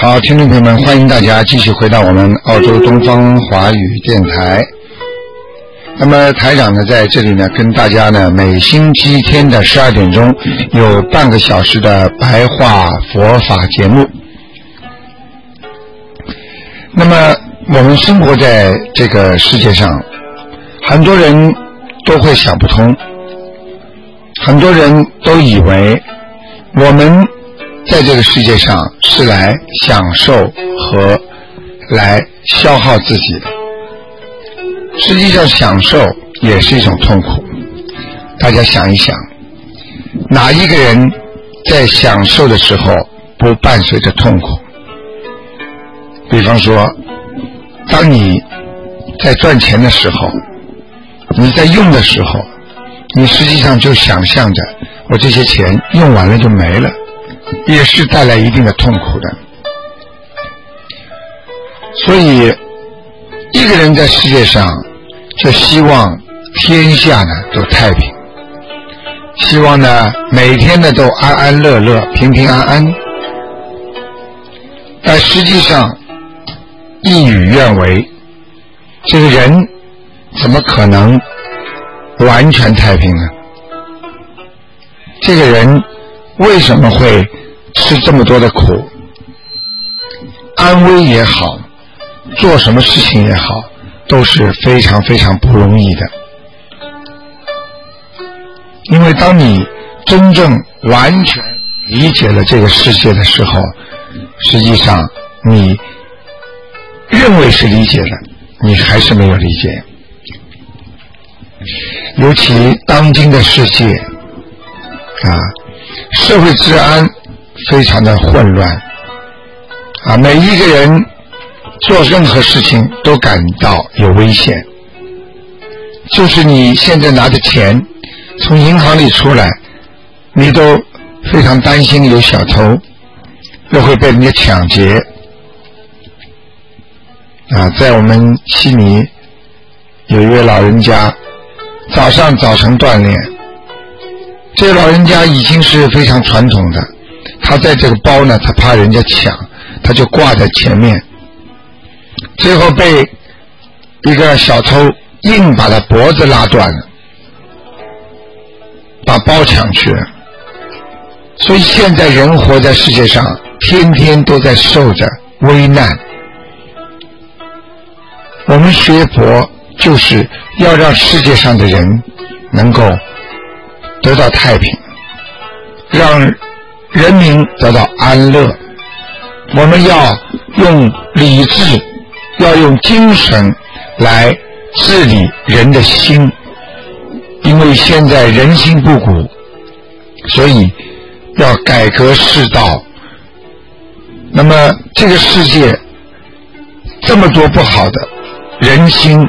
好，听众朋友们，欢迎大家继续回到我们澳洲东方华语电台。那么台长呢，在这里呢，跟大家呢，每星期天的十二点钟有半个小时的白话佛法节目。那么我们生活在这个世界上，很多人都会想不通，很多人都以为我们在这个世界上是来享受和来消耗自己的。实际上，享受也是一种痛苦。大家想一想，哪一个人在享受的时候不伴随着痛苦？比方说，当你在赚钱的时候，你在用的时候，你实际上就想象着我这些钱用完了就没了，也是带来一定的痛苦的。所以，一个人在世界上就希望天下呢都太平，希望呢每天呢都安安乐乐、平平安安，但实际上事与愿违，这个人怎么可能完全太平呢？这个人为什么会吃这么多的苦？安危也好，做什么事情也好，都是非常非常不容易的。因为当你真正完全理解了这个世界的时候，实际上你认为是理解的，你还是没有理解。尤其当今的世界啊，社会治安非常的混乱啊，每一个人做任何事情都感到有危险。就是你现在拿着钱从银行里出来，你都非常担心有小偷，又会被人家抢劫啊。在我们悉尼有一位老人家。早上早晨锻炼，这个老人家已经是非常传统的。他在这个包呢，他怕人家抢，他就挂在前面。最后被一个小偷硬把他脖子拉断了，把包抢去了。所以现在人活在世界上，天天都在受着危难。我们学佛。就是要让世界上的人能够得到太平，让人民得到安乐。我们要用理智，要用精神来治理人的心，因为现在人心不古，所以要改革世道。那么这个世界这么多不好的人心。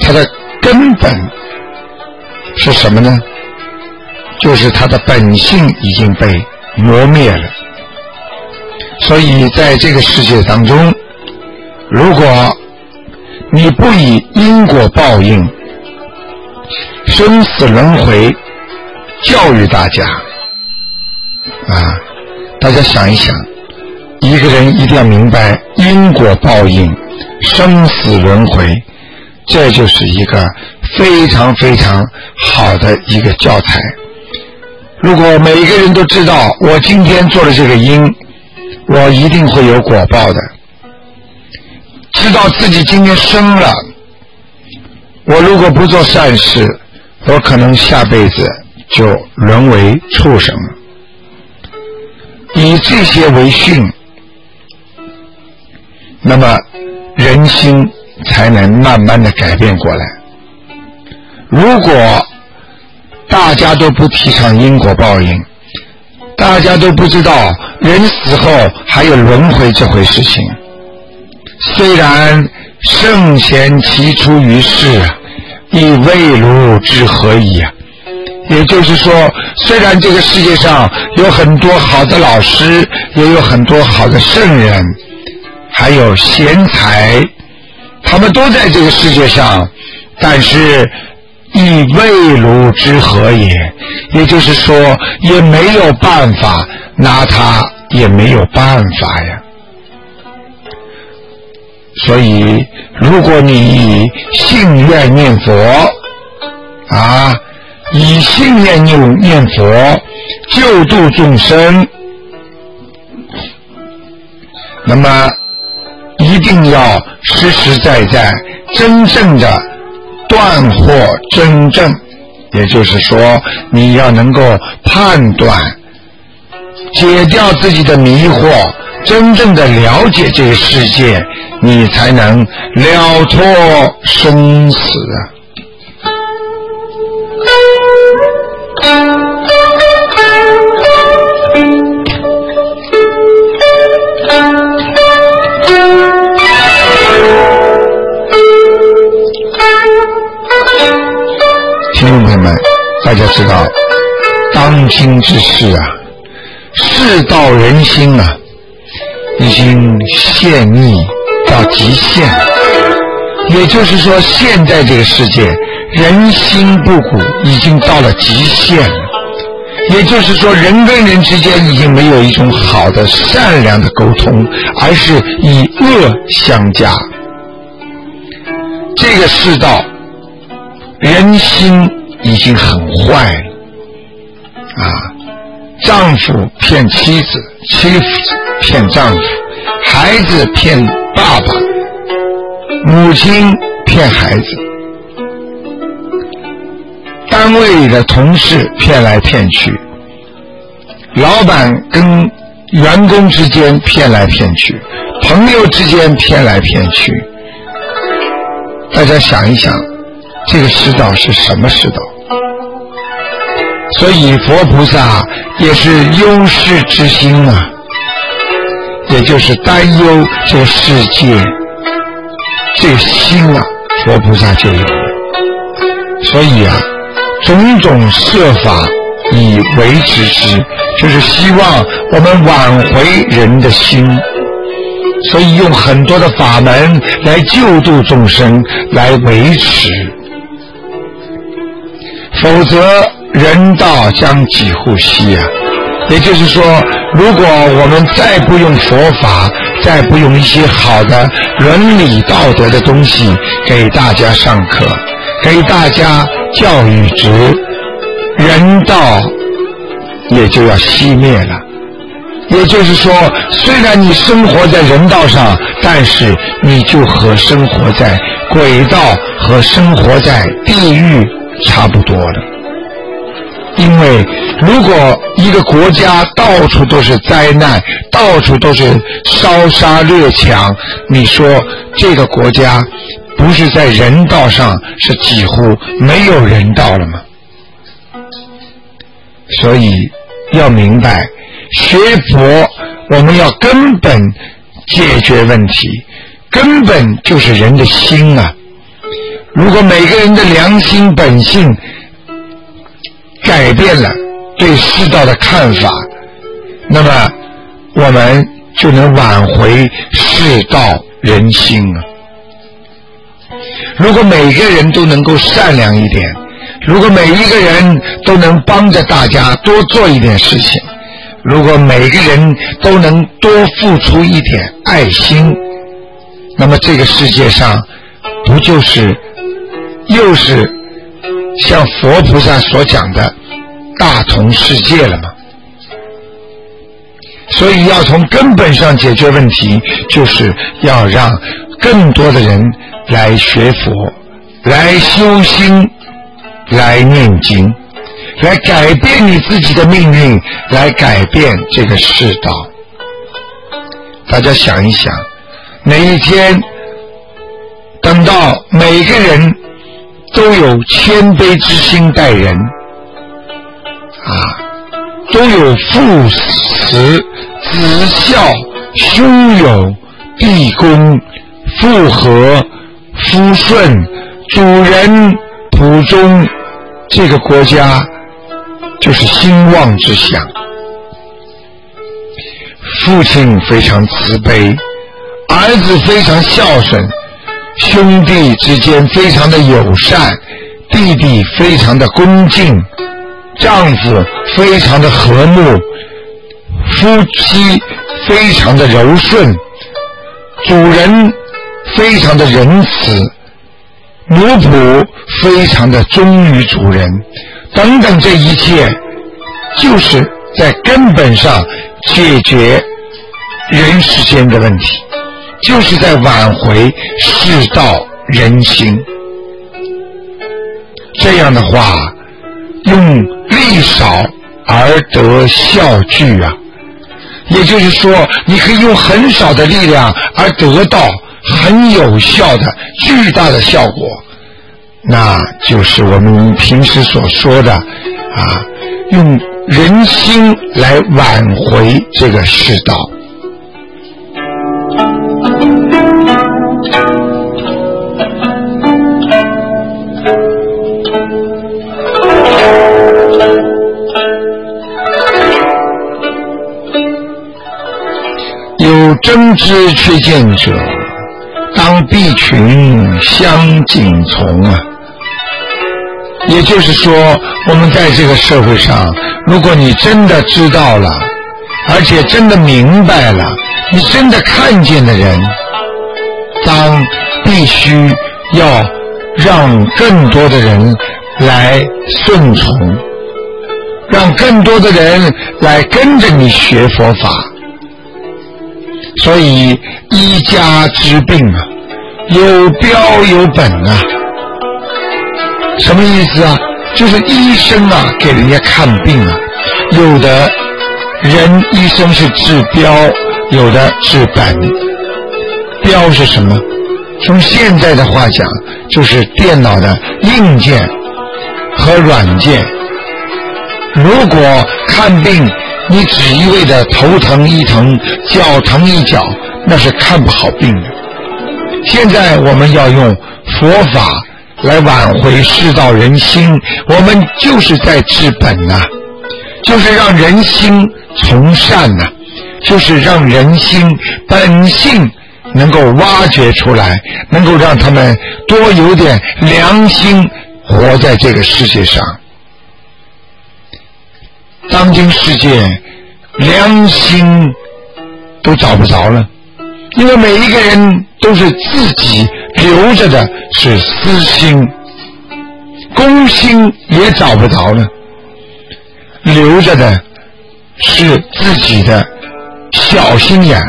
它的根本是什么呢？就是它的本性已经被磨灭了。所以在这个世界当中，如果你不以因果报应、生死轮回教育大家，啊，大家想一想，一个人一定要明白因果报应、生死轮回。这就是一个非常非常好的一个教材。如果每一个人都知道，我今天做的这个因，我一定会有果报的。知道自己今天生了，我如果不做善事，我可能下辈子就沦为畜生了。以这些为训，那么人心。才能慢慢的改变过来。如果大家都不提倡因果报应，大家都不知道人死后还有轮回这回事情。虽然圣贤其出于世，亦未如之何矣啊！也就是说，虽然这个世界上有很多好的老师，也有很多好的圣人，还有贤才，他们都在这个世界上，但是亦未如之何也？也就是说，也没有办法拿他，也没有办法呀。所以，如果你以信愿念佛啊。以信念念念佛，救度众生，那么一定要实实在在、真正的断惑真正，也就是说，你要能够判断、解掉自己的迷惑，真正的了解这个世界，你才能了脱生死。大家知道，当今之事啊，世道人心啊，已经陷溺到极限了。也就是说，现在这个世界。人心不古，已经到了极限了。也就是说，人跟人之间已经没有一种好的、善良的沟通，而是以恶相加。这个世道，人心已经很坏了。啊，丈夫骗妻子，妻子骗丈夫，孩子骗爸爸，母亲骗孩子。单位里的同事骗来骗去，老板跟员工之间骗来骗去，朋友之间骗来骗去。大家想一想，这个世道是什么世道？所以佛菩萨也是忧世之心啊，也就是担忧这世界，这心啊，佛菩萨就有。所以啊。种种设法以维持之，就是希望我们挽回人的心，所以用很多的法门来救度众生，来维持。否则人道将几乎息啊！也就是说，如果我们再不用佛法，再不用一些好的伦理道德的东西给大家上课，给大家。教育值，人道也就要熄灭了。也就是说，虽然你生活在人道上，但是你就和生活在鬼道和生活在地狱差不多了。因为如果一个国家到处都是灾难，到处都是烧杀掠抢，你说这个国家？不是在人道上是几乎没有人道了吗？所以要明白，学佛我们要根本解决问题，根本就是人的心啊！如果每个人的良心本性改变了对世道的看法，那么我们就能挽回世道人心啊！如果每个人都能够善良一点，如果每一个人都能帮着大家多做一点事情，如果每个人都能多付出一点爱心，那么这个世界上不就是又是像佛菩萨所讲的大同世界了吗？所以要从根本上解决问题，就是要让更多的人。来学佛，来修心，来念经，来改变你自己的命运，来改变这个世道。大家想一想，哪一天等到每个人都有谦卑之心待人，啊，都有父慈子孝、兄友弟恭、父和夫顺、主人仆忠，这个国家就是兴旺之乡。父亲非常慈悲，儿子非常孝顺，兄弟之间非常的友善，弟弟非常的恭敬，丈夫非常的和睦，夫妻非常的柔顺，主人非常的仁慈，奴仆非常的忠于主人，等等，这一切就是在根本上解决人世间的问题，就是在挽回世道人心。这样的话，用力少而得效聚啊，也就是说，你可以用很少的力量而得到很有效的巨大的效果，那就是我们平时所说的啊，用人心来挽回这个世道。真知缺见者，当必群相景从啊。也就是说，我们在这个社会上，如果你真的知道了，而且真的明白了，你真的看见的人，当必须要让更多的人来顺从，让更多的人来跟着你学佛法。所以医家之病啊，有标有本啊。什么意思啊？就是医生啊，给人家看病啊，有的人医生是治标，有的治本。标是什么？从现在的话讲，就是电脑的硬件和软件。如果看病，你只一味的头疼一疼，脚疼一脚，那是看不好病的。现在我们要用佛法来挽回世道人心，我们就是在治本呐、就是让人心从善呐、就是让人心本性能够挖掘出来，能够让他们多有点良心，活在这个世界上。当今世界良心都找不着了，因为每一个人都是自己留着的是私心，公心也找不着了，留着的是自己的小心眼，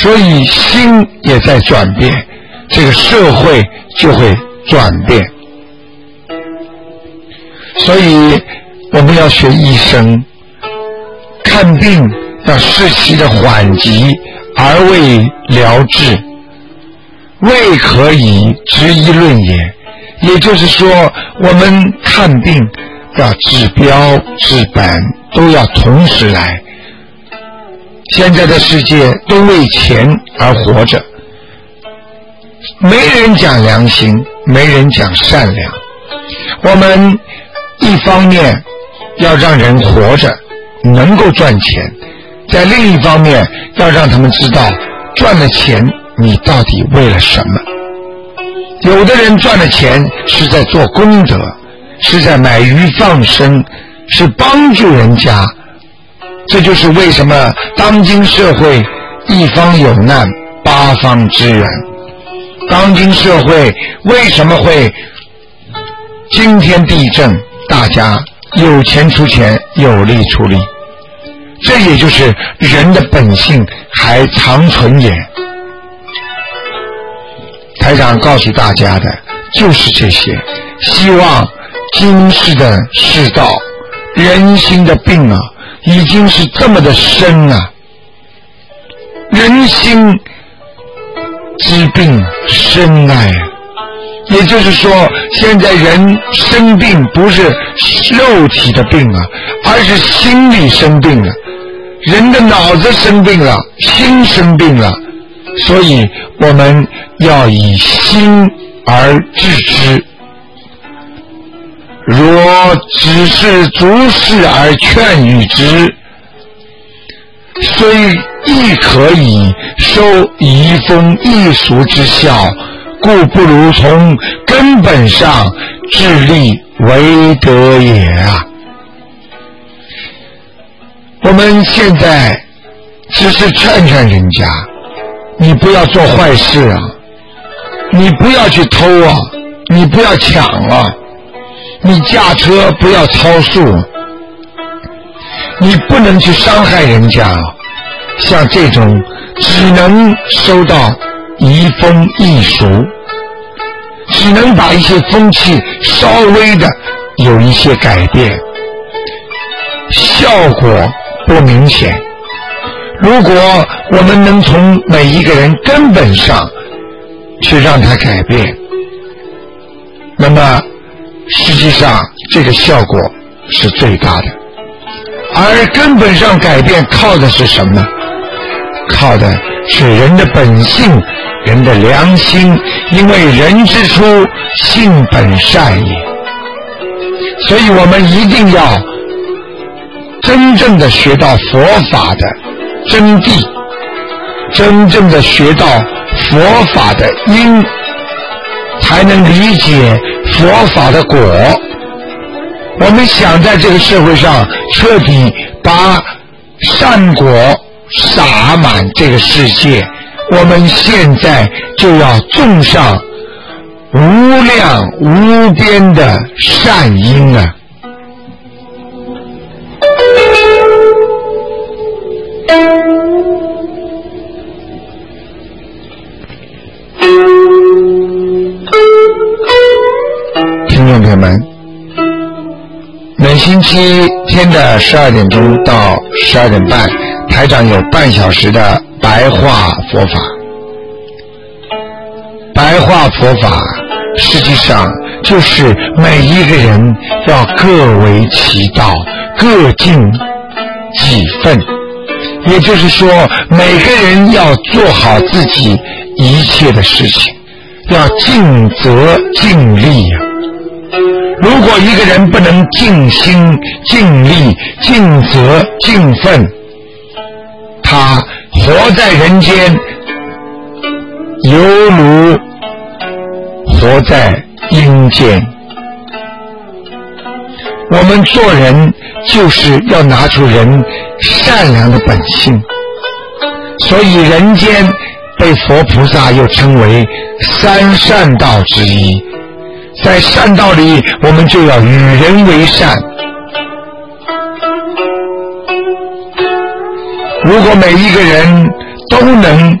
所以心也在转变，这个社会就会转变，所以。我们要学医生，看病要视其的缓急，而未疗治，未可以执一论也。也就是说，我们看病要治标治本，都要同时来。现在的世界都为钱而活着，没人讲良心，没人讲善良。我们一方面。要让人活着能够赚钱，在另一方面要让他们知道赚了钱你到底为了什么。有的人赚了钱是在做功德，是在买鱼放生，是帮助人家。这就是为什么当今社会一方有难八方支援。当今社会为什么会惊天地震？大家。有钱出钱，有力出力，这也就是人的本性还长存也。台长告诉大家的就是这些，希望今世的世道、人心的病啊，已经是这么的深啊，人心之病深啊，也就是说，现在人生病不是肉体的病啊，而是心理生病了。人的脑子生病了，心生病了，所以我们要以心而治之。若只是逐事而劝喻之，虽亦可以收移风易俗之效，故不如从根本上致力为德也啊！我们现在只是劝劝人家，你不要做坏事啊，你不要去偷啊，你不要抢啊。你驾车不要超速，你不能去伤害人家。像这种只能收到移风易俗，只能把一些风气稍微的有一些改变，效果不明显。如果我们能从每一个人根本上去让他改变，那么。实际上，这个效果是最大的，而根本上改变靠的是什么呢？靠的是人的本性，人的良心。因为人之初，性本善也。所以我们一定要真正的学到佛法的真谛，真正的学到佛法的因，才能理解。佛法的果，我们想在这个社会上彻底把善果洒满这个世界，我们现在就要种上无量无边的善因啊！听众朋友们，每星期天的十二点钟到十二点半，台长有半小时的白话佛法。白话佛法实际上就是每一个人要各为其道，各尽己分。也就是说，每个人要做好自己一切的事情，要尽责尽力呀。如果一个人不能尽心、尽力、尽责、尽分，他活在人间，犹如活在阴间。我们做人就是要拿出人善良的本性，所以人间被佛菩萨又称为三善道之一。在善道里，我们就要与人为善。如果每一个人都能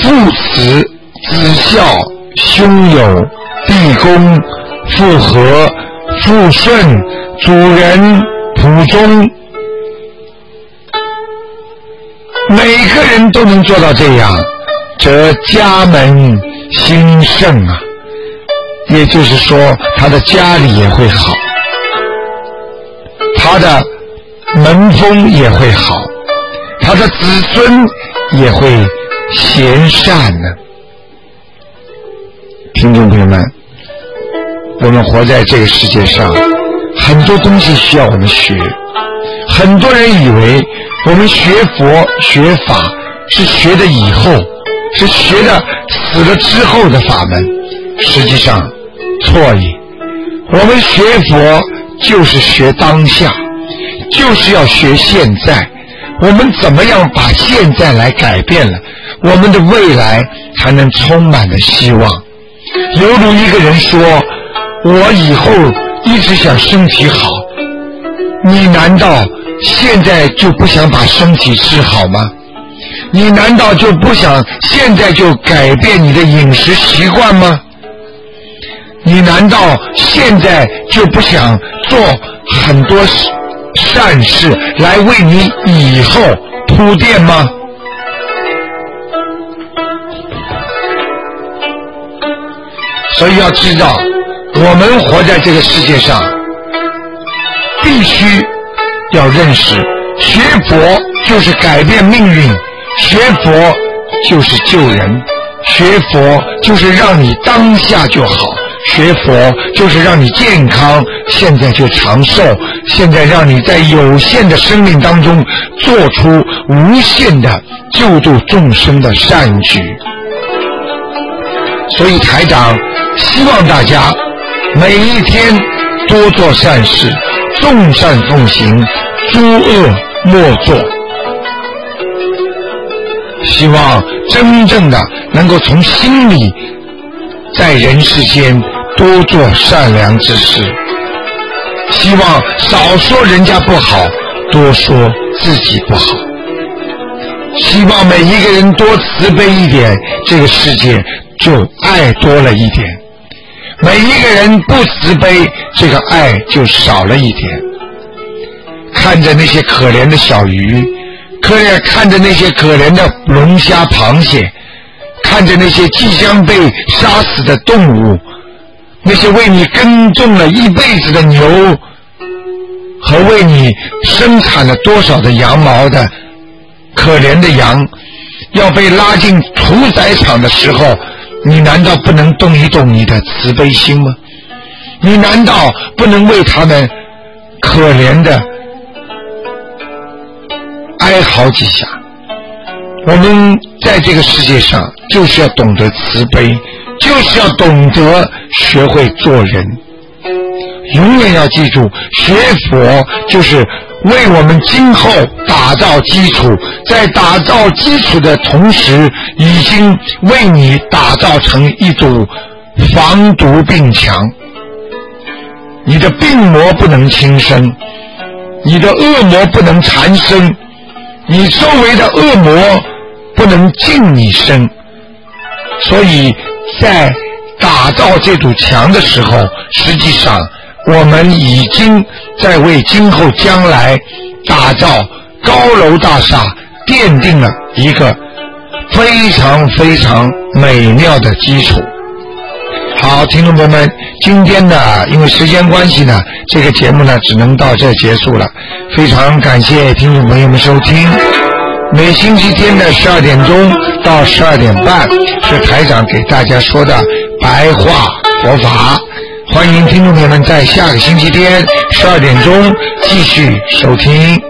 父慈子孝、兄友弟恭、父和父顺、主人仆忠，每个人都能做到这样，则家门。兴盛啊，也就是说，他的家里也会好，他的门风也会好，他的子孙也会贤善呢。听众朋友们，我们活在这个世界上，很多东西需要我们学。很多人以为我们学佛学法是学的以后。是学的死了之后的法门，实际上错也。我们学佛就是学当下，就是要学现在。我们怎么样把现在来改变了，我们的未来才能充满了希望。犹如一个人说：“我以后一直想身体好。”你难道现在就不想把身体治好吗？你难道就不想现在就改变你的饮食习惯吗？你难道现在就不想做很多善事来为你以后铺垫吗？所以要知道，我们活在这个世界上，必须要认识，学佛就是改变命运，学佛就是救人，学佛就是让你当下就好，学佛就是让你健康，现在就长寿，现在让你在有限的生命当中做出无限的救度众生的善举。所以台长希望大家每一天多做善事，众善奉行，诸恶莫作。希望真正的能够从心里，在人世间多做善良之事。希望少说人家不好，多说自己不好。希望每一个人多慈悲一点，这个世界。就爱多了一点，每一个人不慈悲，这个爱就少了一点。看着那些可怜的小鱼，可怜看着那些可怜的龙虾、螃蟹，看着那些即将被杀死的动物，那些为你耕种了一辈子的牛，和为你生产了多少的羊毛的可怜的羊，要被拉进屠宰场的时候。你难道不能动一动你的慈悲心吗？你难道不能为他们可怜的哀嚎几下？我们在这个世界上就是要懂得慈悲，就是要懂得学会做人。永远要记住，学佛就是为我们今后打造基础，在打造基础的同时，已经为你打造成一堵防毒病墙。你的病魔不能轻生，你的恶魔不能缠身，你周围的恶魔不能近你身。所以在打造这堵墙的时候，实际上。我们已经在为今后将来打造高楼大厦奠定了一个非常非常美妙的基础。好，听众朋友们，今天呢，因为时间关系呢，这个节目呢只能到这结束了。非常感谢听众朋友们收听。每星期天的十二点钟到十二点半是台长给大家说的白话佛法。欢迎听众朋友们在下个星期天十二点钟继续收听。